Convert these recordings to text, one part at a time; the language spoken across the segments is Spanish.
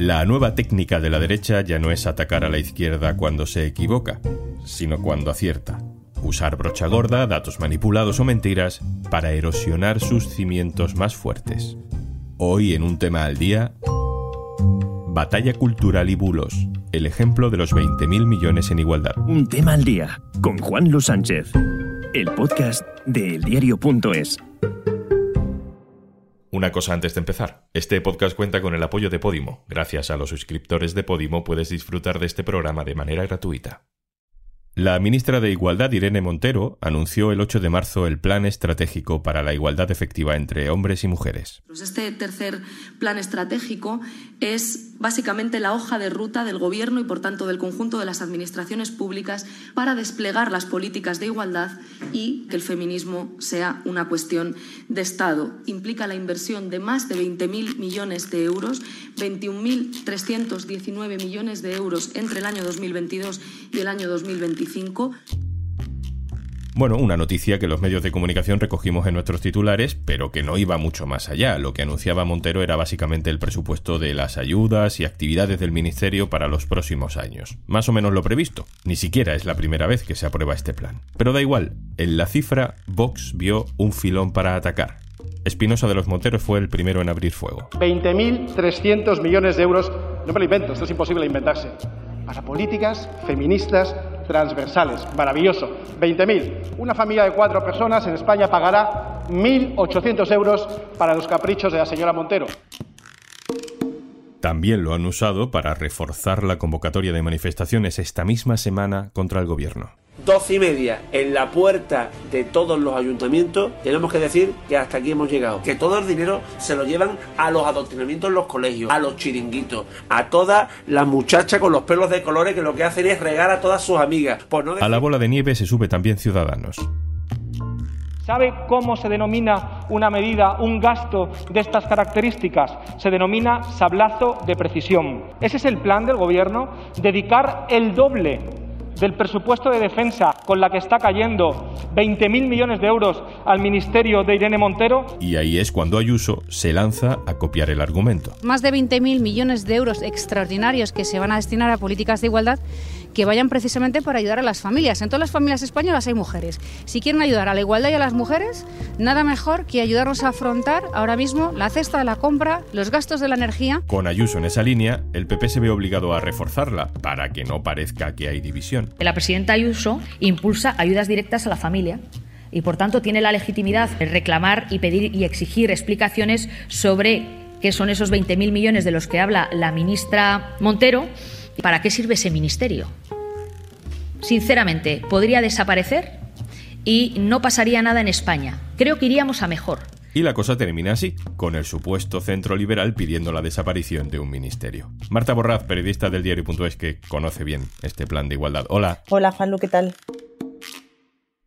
La nueva técnica de la derecha ya no es atacar a la izquierda cuando se equivoca, sino cuando acierta. Usar brocha gorda, datos manipulados o mentiras para erosionar sus cimientos más fuertes. Hoy en un tema al día, Batalla Cultural y Bulos, el ejemplo de los 20.000 millones en igualdad. Un tema al día, con Juan Luis Sánchez, el podcast de eldiario.es. Una cosa antes de empezar. Este podcast cuenta con el apoyo de Podimo. Gracias a los suscriptores de Podimo puedes disfrutar de este programa de manera gratuita. La ministra de Igualdad, Irene Montero, anunció el 8 de marzo el Plan Estratégico para la Igualdad Efectiva entre Hombres y Mujeres. Pues este tercer plan estratégico es básicamente la hoja de ruta del Gobierno y, por tanto, del conjunto de las administraciones públicas para desplegar las políticas de igualdad y que el feminismo sea una cuestión de Estado. Implica la inversión de más de 20.000 millones de euros, 21.319 millones de euros entre el año 2022 y el año 2023 bueno, una noticia que los medios de comunicación recogimos en nuestros titulares, pero que no iba mucho más allá. Lo que anunciaba Montero era básicamente el presupuesto de las ayudas y actividades del Ministerio para los próximos años. Más o menos lo previsto. Ni siquiera es la primera vez que se aprueba este plan. Pero da igual, en la cifra Vox vio un filón para atacar. Espinosa de los Monteros fue el primero en abrir fuego. 20.300 millones de euros. No me lo invento, esto es imposible de inventarse. Para políticas feministas transversales. Maravilloso. 20.000. Una familia de cuatro personas en España pagará 1.800 euros para los caprichos de la señora Montero. También lo han usado para reforzar la convocatoria de manifestaciones esta misma semana contra el gobierno. 12 y media en la puerta de todos los ayuntamientos, tenemos que decir que hasta aquí hemos llegado. Que todo el dinero se lo llevan a los adoctrinamientos en los colegios, a los chiringuitos, a todas las muchachas con los pelos de colores que lo que hacen es regar a todas sus amigas. A la bola de nieve se sube también Ciudadanos. ¿Sabe cómo se denomina una medida, un gasto de estas características? Se denomina sablazo de precisión. Ese es el plan del Gobierno, dedicar el doble del presupuesto de defensa con la que está cayendo 20.000 millones de euros al ministerio de Irene Montero. Y ahí es cuando Ayuso se lanza a copiar el argumento. Más de 20.000 millones de euros extraordinarios que se van a destinar a políticas de igualdad que vayan precisamente para ayudar a las familias. En todas las familias españolas hay mujeres. Si quieren ayudar a la igualdad y a las mujeres, nada mejor que ayudarnos a afrontar ahora mismo la cesta de la compra, los gastos de la energía. Con Ayuso en esa línea, el PP se ve obligado a reforzarla para que no parezca que hay división. La presidenta Ayuso impulsa ayudas directas a la familia y por tanto tiene la legitimidad de reclamar y pedir y exigir explicaciones sobre qué son esos 20.000 millones de los que habla la ministra Montero ¿Para qué sirve ese ministerio? Sinceramente, podría desaparecer y no pasaría nada en España. Creo que iríamos a mejor. Y la cosa termina así, con el supuesto centro liberal pidiendo la desaparición de un ministerio. Marta Borraz, periodista del diario.es que conoce bien este plan de igualdad. Hola. Hola, Juanlu, ¿qué tal?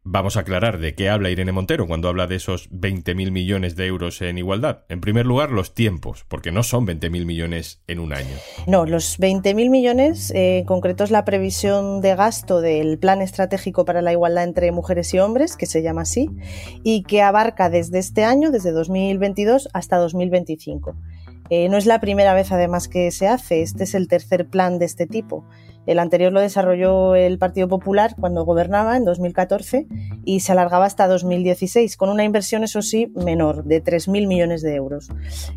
Vamos a aclarar de qué habla Irene Montero cuando habla de esos 20.000 millones de euros en igualdad. En primer lugar, los tiempos, porque no son 20.000 millones en un año. No, los 20.000 millones eh, en concreto es la previsión de gasto del Plan Estratégico para la Igualdad entre Mujeres y Hombres, que se llama así, y que abarca desde este año, desde 2022 hasta 2025. Eh, no es la primera vez además que se hace, este es el tercer plan de este tipo. El anterior lo desarrolló el Partido Popular cuando gobernaba en 2014 y se alargaba hasta 2016, con una inversión, eso sí, menor, de 3.000 millones de euros.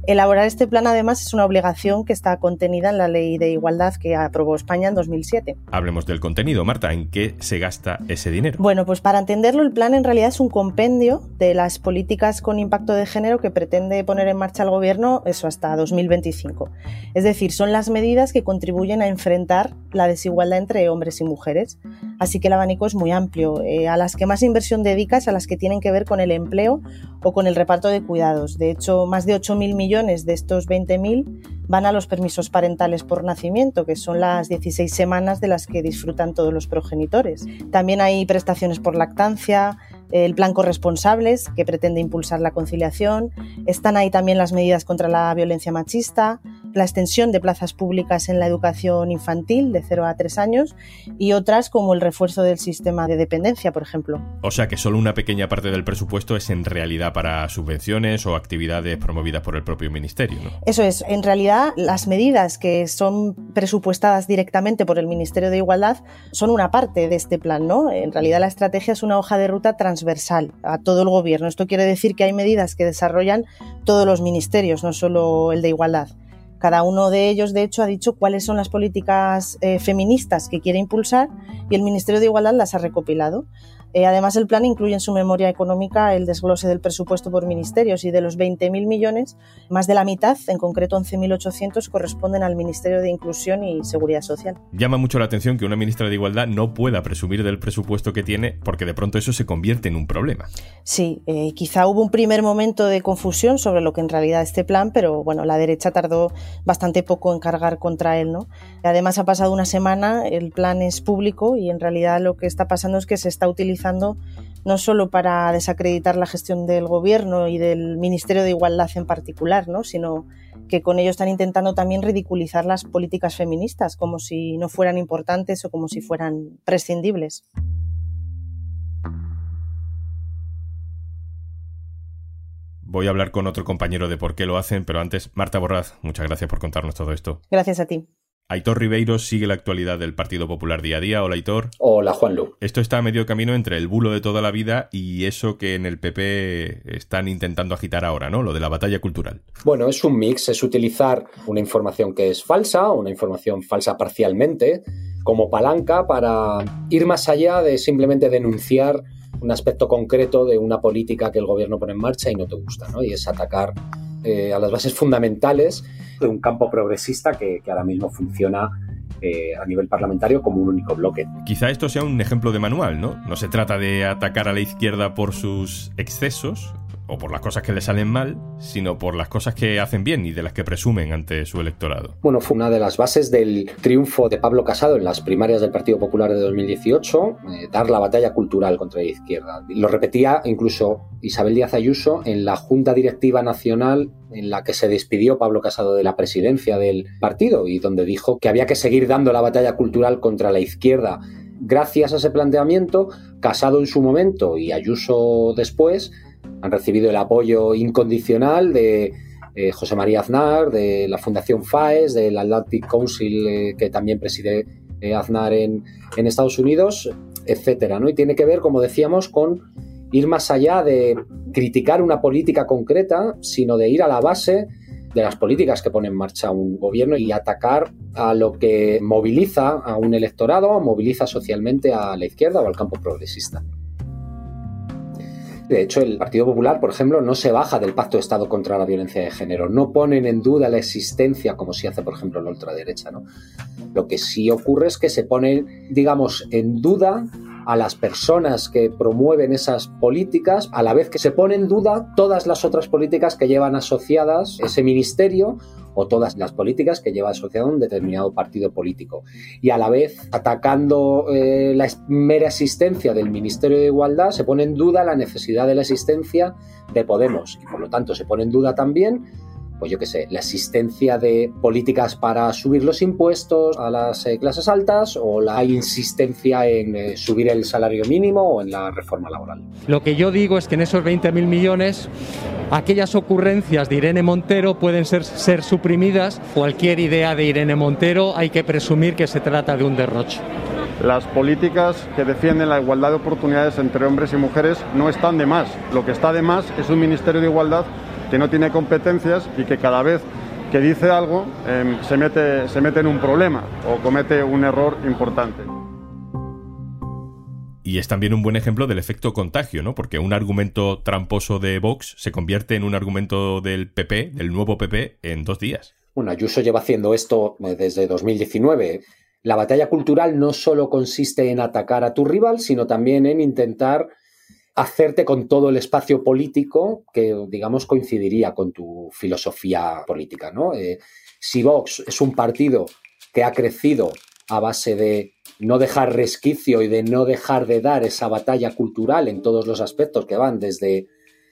Elaborar este plan, además, es una obligación que está contenida en la Ley de Igualdad que aprobó España en 2007. Hablemos del contenido. Marta, ¿en qué se gasta ese dinero? Bueno, pues para entenderlo, el plan en realidad es un compendio de las políticas con impacto de género que pretende poner en marcha el Gobierno, eso hasta 2025. Es decir, son las medidas que contribuyen a enfrentar la desigualdad entre hombres y mujeres. Así que el abanico es muy amplio. Eh, a las que más inversión dedicas, a las que tienen que ver con el empleo o con el reparto de cuidados. De hecho, más de 8.000 millones de estos 20.000 van a los permisos parentales por nacimiento, que son las 16 semanas de las que disfrutan todos los progenitores. También hay prestaciones por lactancia, el plan Corresponsables, que pretende impulsar la conciliación. Están ahí también las medidas contra la violencia machista, la extensión de plazas públicas en la educación infantil de 0 a 3 años y otras como el refuerzo del sistema de dependencia, por ejemplo. O sea que solo una pequeña parte del presupuesto es en realidad para subvenciones o actividades promovidas por el propio ministerio. ¿no? Eso es, en realidad las medidas que son presupuestadas directamente por el Ministerio de Igualdad son una parte de este plan, ¿no? En realidad la estrategia es una hoja de ruta transversal a todo el gobierno. Esto quiere decir que hay medidas que desarrollan todos los ministerios, no solo el de igualdad. Cada uno de ellos, de hecho, ha dicho cuáles son las políticas eh, feministas que quiere impulsar y el Ministerio de Igualdad las ha recopilado. Eh, además, el plan incluye en su memoria económica el desglose del presupuesto por ministerios y de los 20.000 millones, más de la mitad, en concreto 11.800, corresponden al Ministerio de Inclusión y Seguridad Social. Llama mucho la atención que una ministra de Igualdad no pueda presumir del presupuesto que tiene porque de pronto eso se convierte en un problema. Sí, eh, quizá hubo un primer momento de confusión sobre lo que en realidad este plan, pero bueno, la derecha tardó bastante poco en cargar contra él, ¿no? Además ha pasado una semana, el plan es público y en realidad lo que está pasando es que se está utilizando no solo para desacreditar la gestión del gobierno y del Ministerio de Igualdad en particular, ¿no? sino que con ello están intentando también ridiculizar las políticas feministas, como si no fueran importantes o como si fueran prescindibles. Voy a hablar con otro compañero de por qué lo hacen, pero antes, Marta Borraz, muchas gracias por contarnos todo esto. Gracias a ti. Aitor Ribeiro sigue la actualidad del Partido Popular día a día. Hola, Aitor. Hola, Juanlu. Esto está a medio camino entre el bulo de toda la vida y eso que en el PP están intentando agitar ahora, ¿no? Lo de la batalla cultural. Bueno, es un mix, es utilizar una información que es falsa, una información falsa parcialmente, como palanca para ir más allá de simplemente denunciar un aspecto concreto de una política que el gobierno pone en marcha y no te gusta, ¿no? Y es atacar eh, a las bases fundamentales de un campo progresista que, que ahora mismo funciona eh, a nivel parlamentario como un único bloque. Quizá esto sea un ejemplo de manual, ¿no? No se trata de atacar a la izquierda por sus excesos, o por las cosas que le salen mal, sino por las cosas que hacen bien y de las que presumen ante su electorado. Bueno, fue una de las bases del triunfo de Pablo Casado en las primarias del Partido Popular de 2018, eh, dar la batalla cultural contra la izquierda. Lo repetía incluso Isabel Díaz Ayuso en la Junta Directiva Nacional en la que se despidió Pablo Casado de la presidencia del partido y donde dijo que había que seguir dando la batalla cultural contra la izquierda. Gracias a ese planteamiento, Casado en su momento y Ayuso después han recibido el apoyo incondicional de eh, José María Aznar, de la Fundación FAES, del Atlantic Council eh, que también preside eh, Aznar en, en, Estados Unidos, etcétera, ¿no? Y tiene que ver, como decíamos, con ir más allá de criticar una política concreta, sino de ir a la base de las políticas que pone en marcha un gobierno y atacar a lo que moviliza a un electorado, moviliza socialmente a la izquierda o al campo progresista. De hecho, el Partido Popular, por ejemplo, no se baja del pacto de Estado contra la violencia de género. No ponen en duda la existencia, como si hace, por ejemplo, la ultraderecha. ¿no? Lo que sí ocurre es que se pone, digamos, en duda a las personas que promueven esas políticas, a la vez que se pone en duda todas las otras políticas que llevan asociadas ese ministerio o todas las políticas que lleva asociado un determinado partido político. Y a la vez, atacando eh, la mera existencia del Ministerio de Igualdad, se pone en duda la necesidad de la existencia de Podemos. Y por lo tanto, se pone en duda también pues yo qué sé, la existencia de políticas para subir los impuestos a las eh, clases altas o la insistencia en eh, subir el salario mínimo o en la reforma laboral. Lo que yo digo es que en esos 20.000 millones, aquellas ocurrencias de Irene Montero pueden ser, ser suprimidas. Cualquier idea de Irene Montero hay que presumir que se trata de un derroche. Las políticas que defienden la igualdad de oportunidades entre hombres y mujeres no están de más. Lo que está de más es un Ministerio de Igualdad que no tiene competencias y que cada vez que dice algo eh, se, mete, se mete en un problema o comete un error importante. Y es también un buen ejemplo del efecto contagio, ¿no? Porque un argumento tramposo de Vox se convierte en un argumento del PP, del nuevo PP, en dos días. Bueno, Ayuso lleva haciendo esto eh, desde 2019. La batalla cultural no solo consiste en atacar a tu rival, sino también en intentar hacerte con todo el espacio político que, digamos, coincidiría con tu filosofía política, ¿no? Eh, si Vox es un partido que ha crecido a base de no dejar resquicio y de no dejar de dar esa batalla cultural en todos los aspectos que van desde,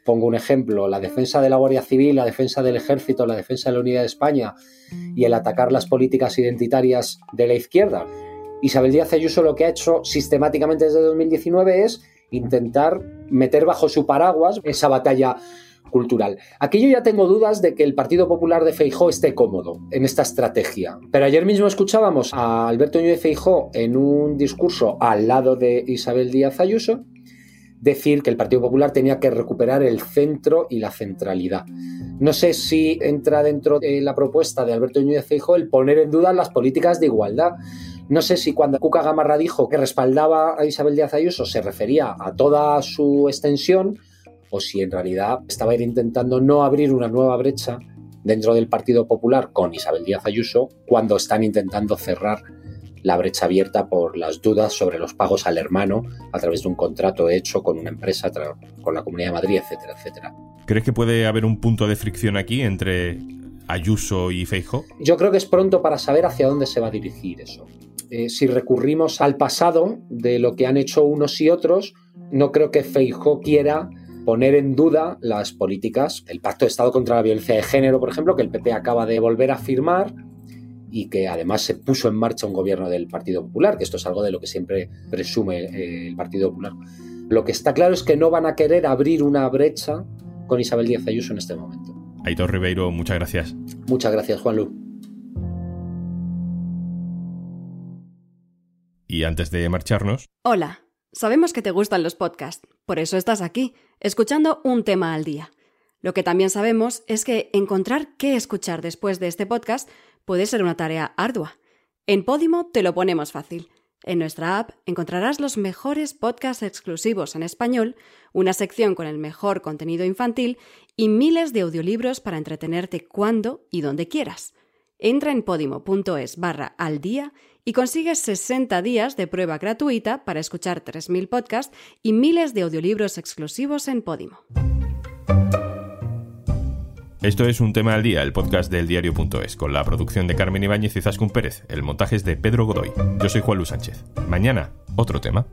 pongo un ejemplo, la defensa de la Guardia Civil, la defensa del Ejército, la defensa de la Unidad de España y el atacar las políticas identitarias de la izquierda. Isabel Díaz Ayuso lo que ha hecho sistemáticamente desde 2019 es intentar meter bajo su paraguas esa batalla cultural. Aquí yo ya tengo dudas de que el Partido Popular de Feijó esté cómodo en esta estrategia. Pero ayer mismo escuchábamos a Alberto Núñez Feijó en un discurso al lado de Isabel Díaz Ayuso decir que el Partido Popular tenía que recuperar el centro y la centralidad. No sé si entra dentro de la propuesta de Alberto Núñez Feijó el poner en duda las políticas de igualdad. No sé si cuando Cuca Gamarra dijo que respaldaba a Isabel Díaz Ayuso se refería a toda su extensión o si en realidad estaba intentando no abrir una nueva brecha dentro del Partido Popular con Isabel Díaz Ayuso cuando están intentando cerrar la brecha abierta por las dudas sobre los pagos al hermano a través de un contrato hecho con una empresa, con la Comunidad de Madrid, etcétera, etcétera. ¿Crees que puede haber un punto de fricción aquí entre Ayuso y Feijo? Yo creo que es pronto para saber hacia dónde se va a dirigir eso. Eh, si recurrimos al pasado de lo que han hecho unos y otros, no creo que Feijo quiera poner en duda las políticas, el Pacto de Estado contra la Violencia de Género, por ejemplo, que el PP acaba de volver a firmar y que además se puso en marcha un gobierno del Partido Popular, que esto es algo de lo que siempre presume eh, el Partido Popular. Lo que está claro es que no van a querer abrir una brecha con Isabel Díaz Ayuso en este momento. Aitor Ribeiro, muchas gracias. Muchas gracias, Juan Lu. Y antes de marcharnos. Hola. Sabemos que te gustan los podcasts, por eso estás aquí, escuchando un tema al día. Lo que también sabemos es que encontrar qué escuchar después de este podcast puede ser una tarea ardua. En Podimo te lo ponemos fácil. En nuestra app encontrarás los mejores podcasts exclusivos en español, una sección con el mejor contenido infantil y miles de audiolibros para entretenerte cuando y donde quieras. Entra en podimo.es barra al día y consigues 60 días de prueba gratuita para escuchar 3.000 podcasts y miles de audiolibros exclusivos en Podimo. Esto es Un Tema al Día, el podcast del diario.es, con la producción de Carmen Ibáñez y Zascun Pérez. El montaje es de Pedro Godoy. Yo soy Juan Luis Sánchez. Mañana, otro tema.